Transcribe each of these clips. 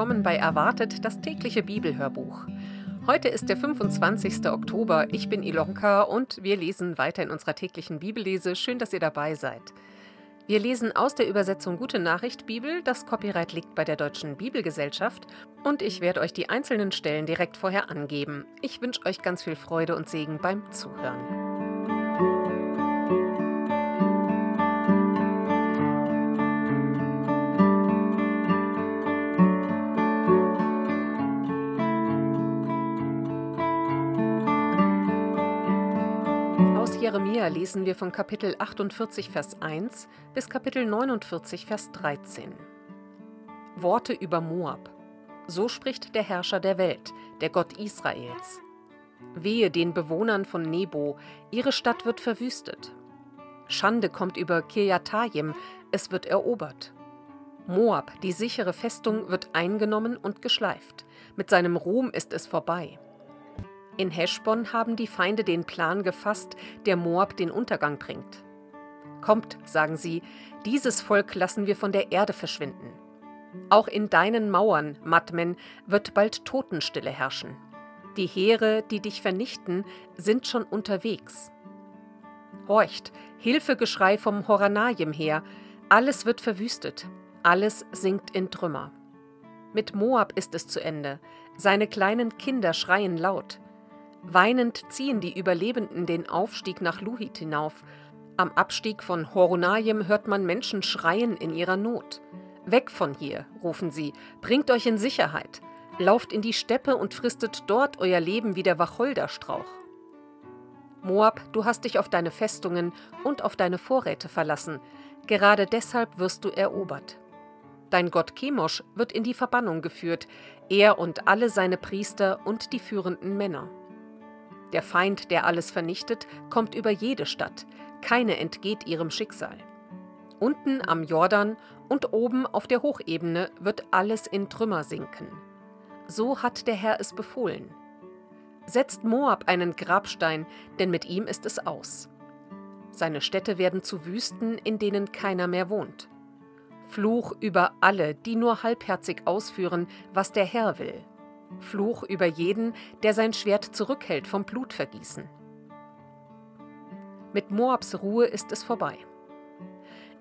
willkommen bei Erwartet, das tägliche Bibelhörbuch. Heute ist der 25. Oktober, ich bin Ilonka und wir lesen weiter in unserer täglichen Bibellese. Schön, dass ihr dabei seid. Wir lesen aus der Übersetzung Gute Nachricht Bibel, das Copyright liegt bei der Deutschen Bibelgesellschaft und ich werde euch die einzelnen Stellen direkt vorher angeben. Ich wünsche euch ganz viel Freude und Segen beim Zuhören. Jeremia lesen wir von Kapitel 48, Vers 1 bis Kapitel 49, Vers 13. Worte über Moab. So spricht der Herrscher der Welt, der Gott Israels. Wehe den Bewohnern von Nebo, ihre Stadt wird verwüstet. Schande kommt über Kirjatayim, es wird erobert. Moab, die sichere Festung, wird eingenommen und geschleift. Mit seinem Ruhm ist es vorbei. In Heschbon haben die Feinde den Plan gefasst, der Moab den Untergang bringt. Kommt, sagen sie, dieses Volk lassen wir von der Erde verschwinden. Auch in deinen Mauern, Madmen, wird bald Totenstille herrschen. Die Heere, die dich vernichten, sind schon unterwegs. Horcht, Hilfegeschrei vom Horanayim her, alles wird verwüstet, alles sinkt in Trümmer. Mit Moab ist es zu Ende, seine kleinen Kinder schreien laut, Weinend ziehen die Überlebenden den Aufstieg nach Luhit hinauf. Am Abstieg von Horonayim hört man Menschen schreien in ihrer Not. Weg von hier, rufen sie, bringt euch in Sicherheit. Lauft in die Steppe und fristet dort euer Leben wie der Wacholderstrauch. Moab, du hast dich auf deine Festungen und auf deine Vorräte verlassen. Gerade deshalb wirst du erobert. Dein Gott Chemosh wird in die Verbannung geführt, er und alle seine Priester und die führenden Männer. Der Feind, der alles vernichtet, kommt über jede Stadt, keine entgeht ihrem Schicksal. Unten am Jordan und oben auf der Hochebene wird alles in Trümmer sinken. So hat der Herr es befohlen. Setzt Moab einen Grabstein, denn mit ihm ist es aus. Seine Städte werden zu Wüsten, in denen keiner mehr wohnt. Fluch über alle, die nur halbherzig ausführen, was der Herr will. Fluch über jeden, der sein Schwert zurückhält vom Blutvergießen. Mit Moabs Ruhe ist es vorbei.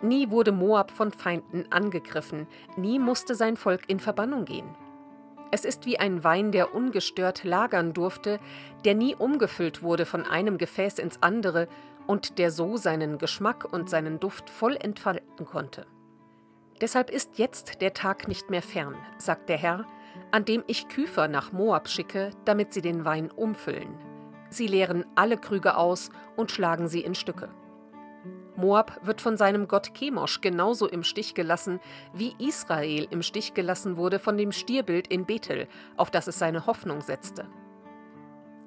Nie wurde Moab von Feinden angegriffen, nie musste sein Volk in Verbannung gehen. Es ist wie ein Wein, der ungestört lagern durfte, der nie umgefüllt wurde von einem Gefäß ins andere und der so seinen Geschmack und seinen Duft voll entfalten konnte. Deshalb ist jetzt der Tag nicht mehr fern, sagt der Herr, an dem ich Küfer nach Moab schicke, damit sie den Wein umfüllen. Sie leeren alle Krüge aus und schlagen sie in Stücke. Moab wird von seinem Gott Chemosh genauso im Stich gelassen, wie Israel im Stich gelassen wurde von dem Stierbild in Bethel, auf das es seine Hoffnung setzte.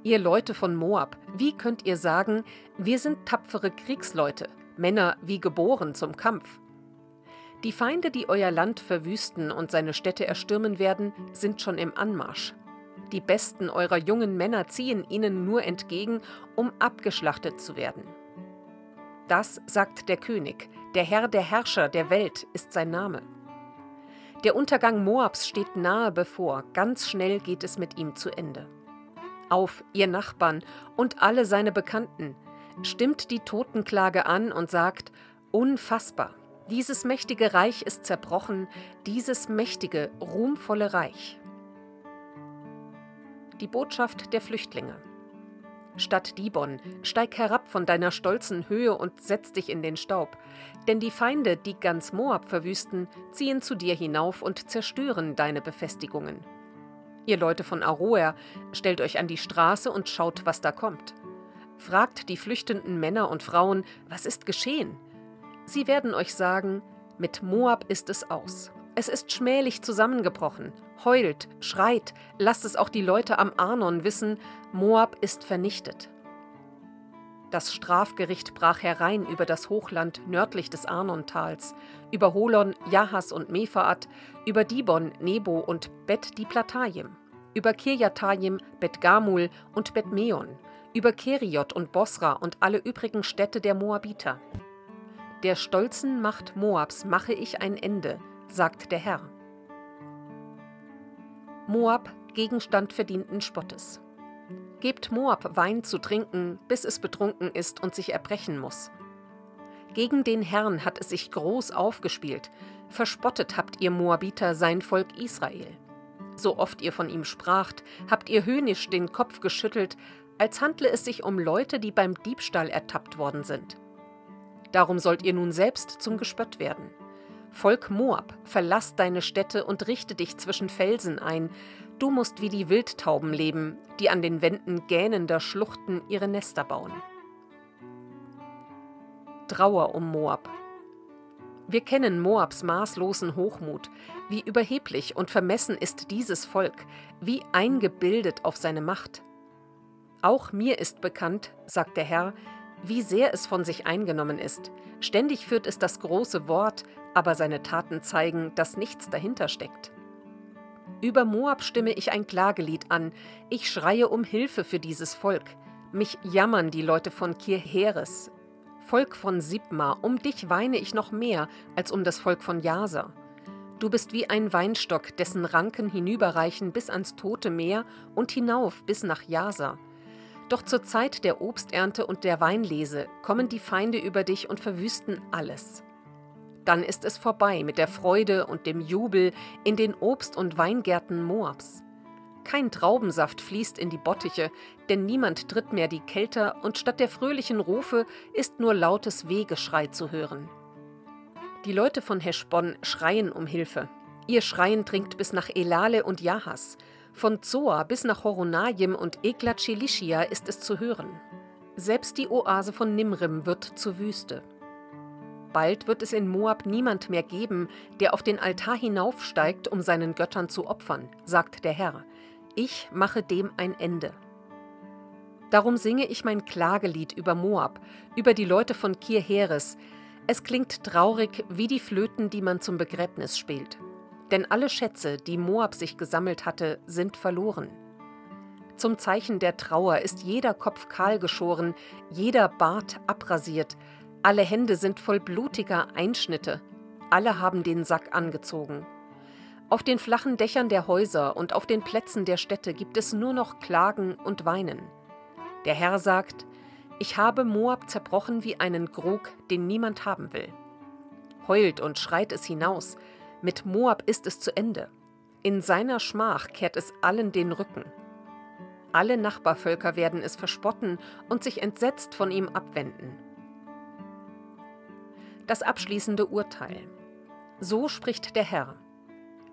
Ihr Leute von Moab, wie könnt ihr sagen, wir sind tapfere Kriegsleute, Männer wie geboren zum Kampf? Die Feinde, die euer Land verwüsten und seine Städte erstürmen werden, sind schon im Anmarsch. Die besten eurer jungen Männer ziehen ihnen nur entgegen, um abgeschlachtet zu werden. Das sagt der König, der Herr der Herrscher der Welt ist sein Name. Der Untergang Moabs steht nahe bevor, ganz schnell geht es mit ihm zu Ende. Auf, ihr Nachbarn und alle seine Bekannten, stimmt die Totenklage an und sagt, unfassbar, dieses mächtige Reich ist zerbrochen, dieses mächtige, ruhmvolle Reich. Die Botschaft der Flüchtlinge. Stadt Dibon, steig herab von deiner stolzen Höhe und setz dich in den Staub, denn die Feinde, die ganz Moab verwüsten, ziehen zu dir hinauf und zerstören deine Befestigungen. Ihr Leute von Aroer, stellt euch an die Straße und schaut, was da kommt. Fragt die flüchtenden Männer und Frauen, was ist geschehen? Sie werden euch sagen, mit Moab ist es aus. Es ist schmählich zusammengebrochen. Heult, schreit, lasst es auch die Leute am Arnon wissen, Moab ist vernichtet. Das Strafgericht brach herein über das Hochland nördlich des Arnontals, über Holon, Jahas und Mephaat, über Dibon, Nebo und Bet Diplatayim, über Kirjatayim, Bet Gamul und Bet Meon, über Keriot und Bosra und alle übrigen Städte der Moabiter. Der stolzen Macht Moabs mache ich ein Ende, sagt der Herr. Moab, Gegenstand verdienten Spottes. Gebt Moab Wein zu trinken, bis es betrunken ist und sich erbrechen muss. Gegen den Herrn hat es sich groß aufgespielt, verspottet habt ihr Moabiter sein Volk Israel. So oft ihr von ihm spracht, habt ihr höhnisch den Kopf geschüttelt, als handle es sich um Leute, die beim Diebstahl ertappt worden sind. Darum sollt ihr nun selbst zum Gespött werden. Volk Moab, verlass deine Städte und richte dich zwischen Felsen ein. Du musst wie die Wildtauben leben, die an den Wänden gähnender Schluchten ihre Nester bauen. Trauer um Moab. Wir kennen Moabs maßlosen Hochmut. Wie überheblich und vermessen ist dieses Volk, wie eingebildet auf seine Macht. Auch mir ist bekannt, sagt der Herr, wie sehr es von sich eingenommen ist. Ständig führt es das große Wort, aber seine Taten zeigen, dass nichts dahinter steckt. Über Moab stimme ich ein Klagelied an. Ich schreie um Hilfe für dieses Volk. Mich jammern die Leute von Kirheres. Volk von Sibma, um dich weine ich noch mehr als um das Volk von Jasa. Du bist wie ein Weinstock, dessen Ranken hinüberreichen bis ans tote Meer und hinauf bis nach Jasa. Doch zur Zeit der Obsternte und der Weinlese kommen die Feinde über dich und verwüsten alles. Dann ist es vorbei mit der Freude und dem Jubel in den Obst- und Weingärten Moabs. Kein Traubensaft fließt in die Bottiche, denn niemand tritt mehr die Kelter und statt der fröhlichen Rufe ist nur lautes Wehgeschrei zu hören. Die Leute von Heschbon schreien um Hilfe. Ihr Schreien dringt bis nach Elale und Jahas. Von Zoa bis nach Horonaim und Eklat Chelishia ist es zu hören. Selbst die Oase von Nimrim wird zur Wüste. Bald wird es in Moab niemand mehr geben, der auf den Altar hinaufsteigt, um seinen Göttern zu opfern, sagt der Herr. Ich mache dem ein Ende. Darum singe ich mein Klagelied über Moab, über die Leute von Kirheres. Es klingt traurig wie die Flöten, die man zum Begräbnis spielt. Denn alle Schätze, die Moab sich gesammelt hatte, sind verloren. Zum Zeichen der Trauer ist jeder Kopf kahl geschoren, jeder Bart abrasiert, alle Hände sind voll blutiger Einschnitte, alle haben den Sack angezogen. Auf den flachen Dächern der Häuser und auf den Plätzen der Städte gibt es nur noch Klagen und Weinen. Der Herr sagt, ich habe Moab zerbrochen wie einen Grog, den niemand haben will. Heult und schreit es hinaus, mit Moab ist es zu Ende. In seiner Schmach kehrt es allen den Rücken. Alle Nachbarvölker werden es verspotten und sich entsetzt von ihm abwenden das abschließende Urteil. So spricht der Herr.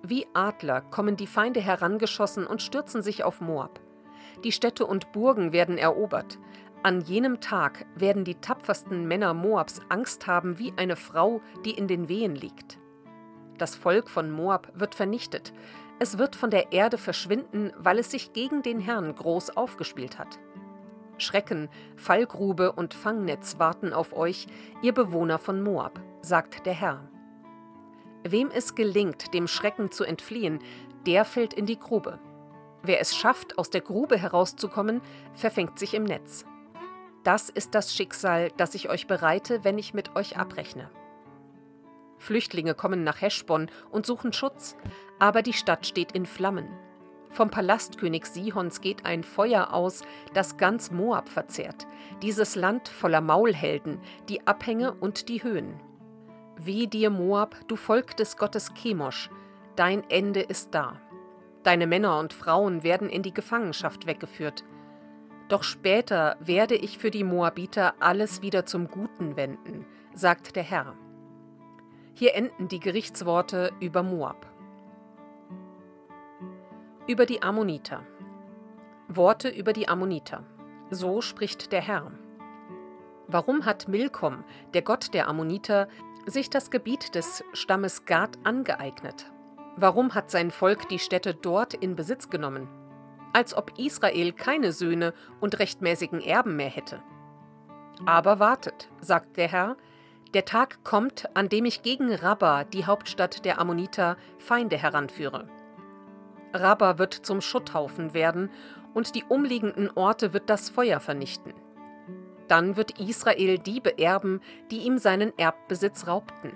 Wie Adler kommen die Feinde herangeschossen und stürzen sich auf Moab. Die Städte und Burgen werden erobert. An jenem Tag werden die tapfersten Männer Moabs Angst haben wie eine Frau, die in den Wehen liegt. Das Volk von Moab wird vernichtet. Es wird von der Erde verschwinden, weil es sich gegen den Herrn groß aufgespielt hat. Schrecken, Fallgrube und Fangnetz warten auf euch, ihr Bewohner von Moab, sagt der Herr. Wem es gelingt, dem Schrecken zu entfliehen, der fällt in die Grube. Wer es schafft, aus der Grube herauszukommen, verfängt sich im Netz. Das ist das Schicksal, das ich euch bereite, wenn ich mit euch abrechne. Flüchtlinge kommen nach Heschbon und suchen Schutz, aber die Stadt steht in Flammen. Vom Palastkönig Sihons geht ein Feuer aus, das ganz Moab verzehrt, dieses Land voller Maulhelden, die Abhänge und die Höhen. Wie dir, Moab, du Volk des Gottes Chemosh, dein Ende ist da. Deine Männer und Frauen werden in die Gefangenschaft weggeführt. Doch später werde ich für die Moabiter alles wieder zum Guten wenden, sagt der Herr. Hier enden die Gerichtsworte über Moab über die Ammoniter. Worte über die Ammoniter. So spricht der Herr. Warum hat Milkom, der Gott der Ammoniter, sich das Gebiet des Stammes Gad angeeignet? Warum hat sein Volk die Städte dort in Besitz genommen? Als ob Israel keine Söhne und rechtmäßigen Erben mehr hätte. Aber wartet, sagt der Herr, der Tag kommt, an dem ich gegen Rabba, die Hauptstadt der Ammoniter, Feinde heranführe. Rabba wird zum Schutthaufen werden und die umliegenden Orte wird das Feuer vernichten. Dann wird Israel die beerben, die ihm seinen Erbbesitz raubten.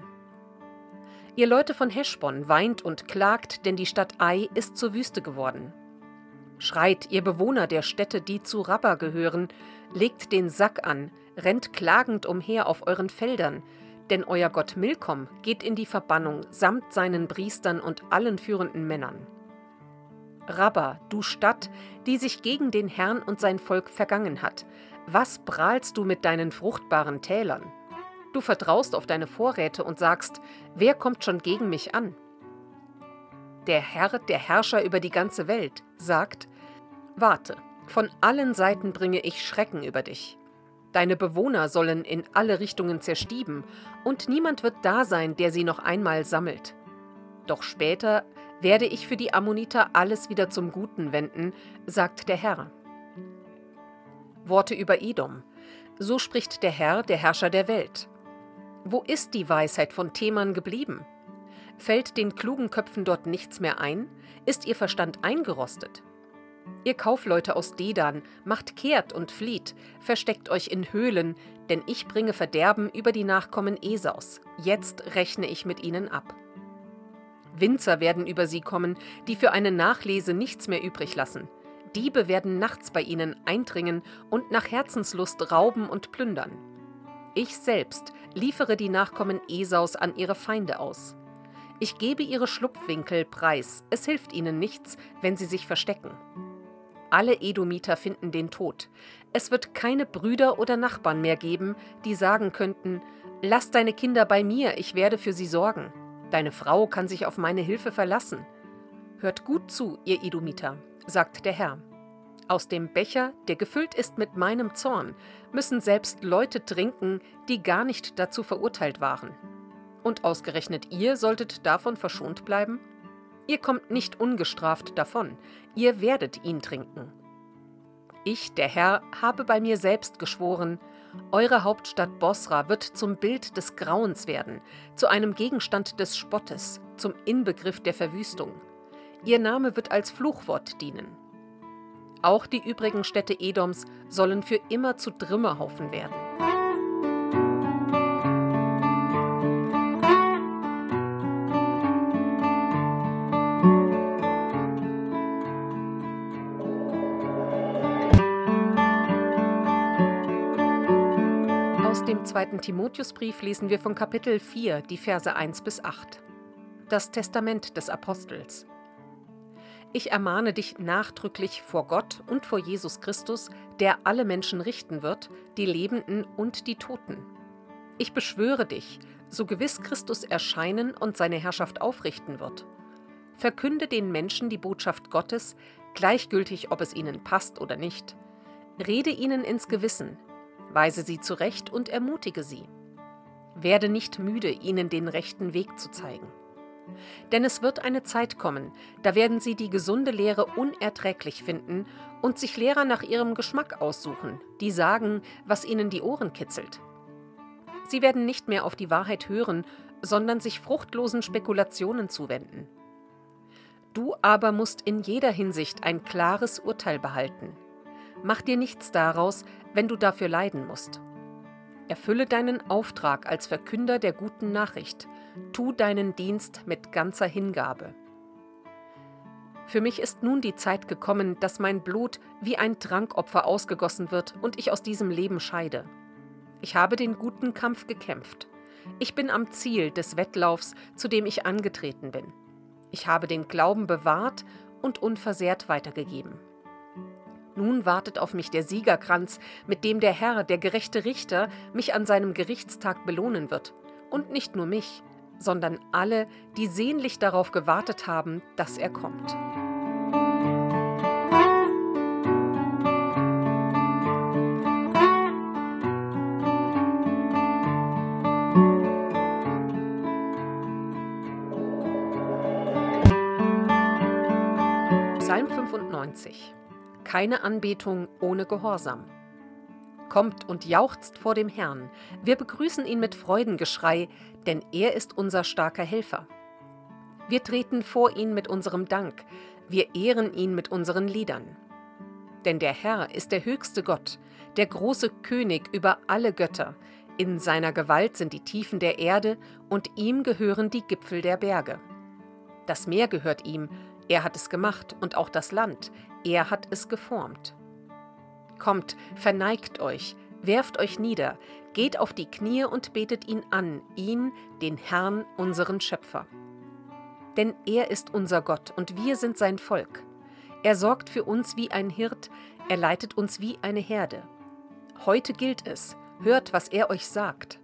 Ihr Leute von Heschbon weint und klagt, denn die Stadt Ai ist zur Wüste geworden. Schreit, ihr Bewohner der Städte, die zu Rabba gehören, legt den Sack an, rennt klagend umher auf euren Feldern, denn euer Gott Milkom geht in die Verbannung samt seinen Priestern und allen führenden Männern. Rabba, du Stadt, die sich gegen den Herrn und sein Volk vergangen hat, was prahlst du mit deinen fruchtbaren Tälern? Du vertraust auf deine Vorräte und sagst, wer kommt schon gegen mich an? Der Herr, der Herrscher über die ganze Welt, sagt, Warte, von allen Seiten bringe ich Schrecken über dich. Deine Bewohner sollen in alle Richtungen zerstieben, und niemand wird da sein, der sie noch einmal sammelt. Doch später werde ich für die Ammoniter alles wieder zum Guten wenden, sagt der Herr. Worte über Edom. So spricht der Herr, der Herrscher der Welt. Wo ist die Weisheit von Theman geblieben? Fällt den klugen Köpfen dort nichts mehr ein? Ist ihr Verstand eingerostet? Ihr Kaufleute aus Dedan, macht kehrt und flieht, versteckt euch in Höhlen, denn ich bringe Verderben über die Nachkommen Esaus. Jetzt rechne ich mit ihnen ab. Winzer werden über sie kommen, die für eine Nachlese nichts mehr übrig lassen. Diebe werden nachts bei ihnen eindringen und nach Herzenslust rauben und plündern. Ich selbst liefere die Nachkommen Esaus an ihre Feinde aus. Ich gebe ihre Schlupfwinkel preis, es hilft ihnen nichts, wenn sie sich verstecken. Alle Edomiter finden den Tod. Es wird keine Brüder oder Nachbarn mehr geben, die sagen könnten, Lass deine Kinder bei mir, ich werde für sie sorgen. Deine Frau kann sich auf meine Hilfe verlassen. Hört gut zu, ihr Edomiter, sagt der Herr. Aus dem Becher, der gefüllt ist mit meinem Zorn, müssen selbst Leute trinken, die gar nicht dazu verurteilt waren. Und ausgerechnet ihr solltet davon verschont bleiben? Ihr kommt nicht ungestraft davon, ihr werdet ihn trinken. Ich, der Herr, habe bei mir selbst geschworen, eure Hauptstadt Bosra wird zum Bild des Grauens werden, zu einem Gegenstand des Spottes, zum Inbegriff der Verwüstung. Ihr Name wird als Fluchwort dienen. Auch die übrigen Städte Edoms sollen für immer zu Trümmerhaufen werden. Aus dem zweiten Timotheusbrief lesen wir von Kapitel 4 die Verse 1 bis 8. Das Testament des Apostels. Ich ermahne dich nachdrücklich vor Gott und vor Jesus Christus, der alle Menschen richten wird, die Lebenden und die Toten. Ich beschwöre dich, so gewiss Christus erscheinen und seine Herrschaft aufrichten wird. Verkünde den Menschen die Botschaft Gottes, gleichgültig ob es ihnen passt oder nicht. Rede ihnen ins Gewissen, weise sie zurecht und ermutige sie. Werde nicht müde, ihnen den rechten Weg zu zeigen. Denn es wird eine Zeit kommen, da werden sie die gesunde Lehre unerträglich finden und sich Lehrer nach ihrem Geschmack aussuchen, die sagen, was ihnen die Ohren kitzelt. Sie werden nicht mehr auf die Wahrheit hören, sondern sich fruchtlosen Spekulationen zuwenden. Du aber musst in jeder Hinsicht ein klares Urteil behalten. Mach dir nichts daraus, wenn du dafür leiden musst. Erfülle deinen Auftrag als Verkünder der guten Nachricht. Tu deinen Dienst mit ganzer Hingabe. Für mich ist nun die Zeit gekommen, dass mein Blut wie ein Trankopfer ausgegossen wird und ich aus diesem Leben scheide. Ich habe den guten Kampf gekämpft. Ich bin am Ziel des Wettlaufs, zu dem ich angetreten bin. Ich habe den Glauben bewahrt und unversehrt weitergegeben. Nun wartet auf mich der Siegerkranz, mit dem der Herr, der gerechte Richter, mich an seinem Gerichtstag belohnen wird. Und nicht nur mich, sondern alle, die sehnlich darauf gewartet haben, dass er kommt. Psalm 95 keine Anbetung ohne Gehorsam. Kommt und jauchzt vor dem Herrn, wir begrüßen ihn mit Freudengeschrei, denn er ist unser starker Helfer. Wir treten vor ihn mit unserem Dank, wir ehren ihn mit unseren Liedern. Denn der Herr ist der höchste Gott, der große König über alle Götter, In seiner Gewalt sind die Tiefen der Erde und ihm gehören die Gipfel der Berge. Das Meer gehört ihm, er hat es gemacht und auch das Land, er hat es geformt. Kommt, verneigt euch, werft euch nieder, geht auf die Knie und betet ihn an, ihn, den Herrn, unseren Schöpfer. Denn er ist unser Gott und wir sind sein Volk. Er sorgt für uns wie ein Hirt, er leitet uns wie eine Herde. Heute gilt es, hört, was er euch sagt.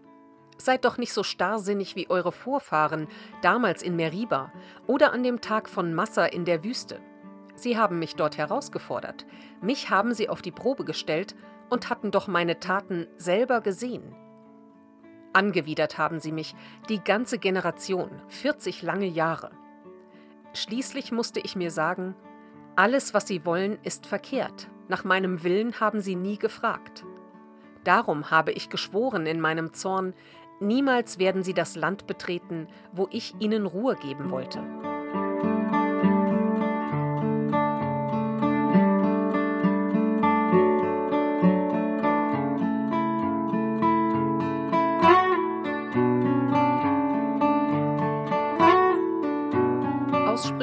Seid doch nicht so starrsinnig wie eure Vorfahren, damals in Meriba oder an dem Tag von Massa in der Wüste. Sie haben mich dort herausgefordert, mich haben sie auf die Probe gestellt und hatten doch meine Taten selber gesehen. Angewidert haben sie mich, die ganze Generation, 40 lange Jahre. Schließlich musste ich mir sagen, alles, was sie wollen, ist verkehrt. Nach meinem Willen haben sie nie gefragt. Darum habe ich geschworen in meinem Zorn, niemals werden sie das Land betreten, wo ich ihnen Ruhe geben wollte.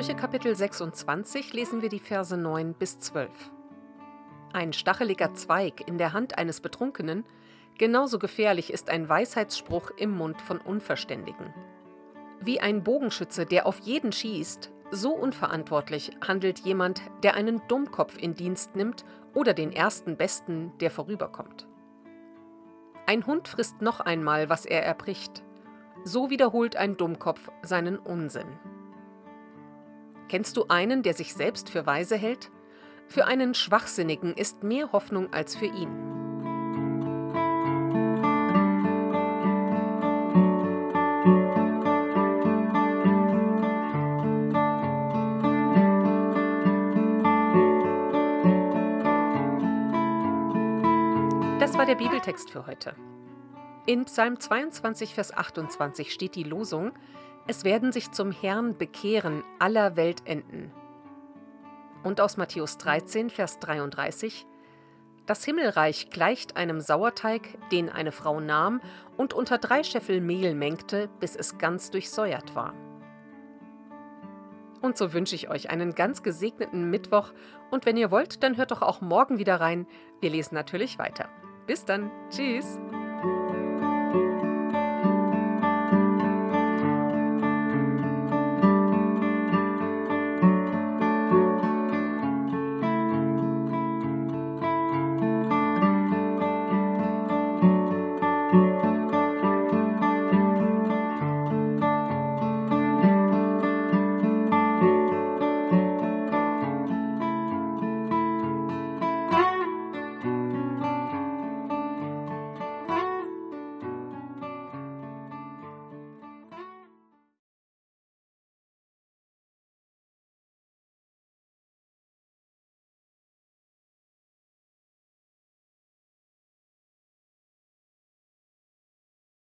Sprüche Kapitel 26 lesen wir die Verse 9 bis 12. Ein stacheliger Zweig in der Hand eines Betrunkenen, genauso gefährlich ist ein Weisheitsspruch im Mund von Unverständigen. Wie ein Bogenschütze, der auf jeden schießt, so unverantwortlich handelt jemand, der einen Dummkopf in Dienst nimmt oder den ersten Besten, der vorüberkommt. Ein Hund frisst noch einmal, was er erbricht. So wiederholt ein Dummkopf seinen Unsinn. Kennst du einen, der sich selbst für weise hält? Für einen Schwachsinnigen ist mehr Hoffnung als für ihn. Das war der Bibeltext für heute. In Psalm 22, Vers 28 steht die Losung, es werden sich zum Herrn bekehren aller Weltenden. Und aus Matthäus 13, Vers 33, das Himmelreich gleicht einem Sauerteig, den eine Frau nahm und unter drei Scheffel Mehl mengte, bis es ganz durchsäuert war. Und so wünsche ich euch einen ganz gesegneten Mittwoch und wenn ihr wollt, dann hört doch auch morgen wieder rein. Wir lesen natürlich weiter. Bis dann. Tschüss.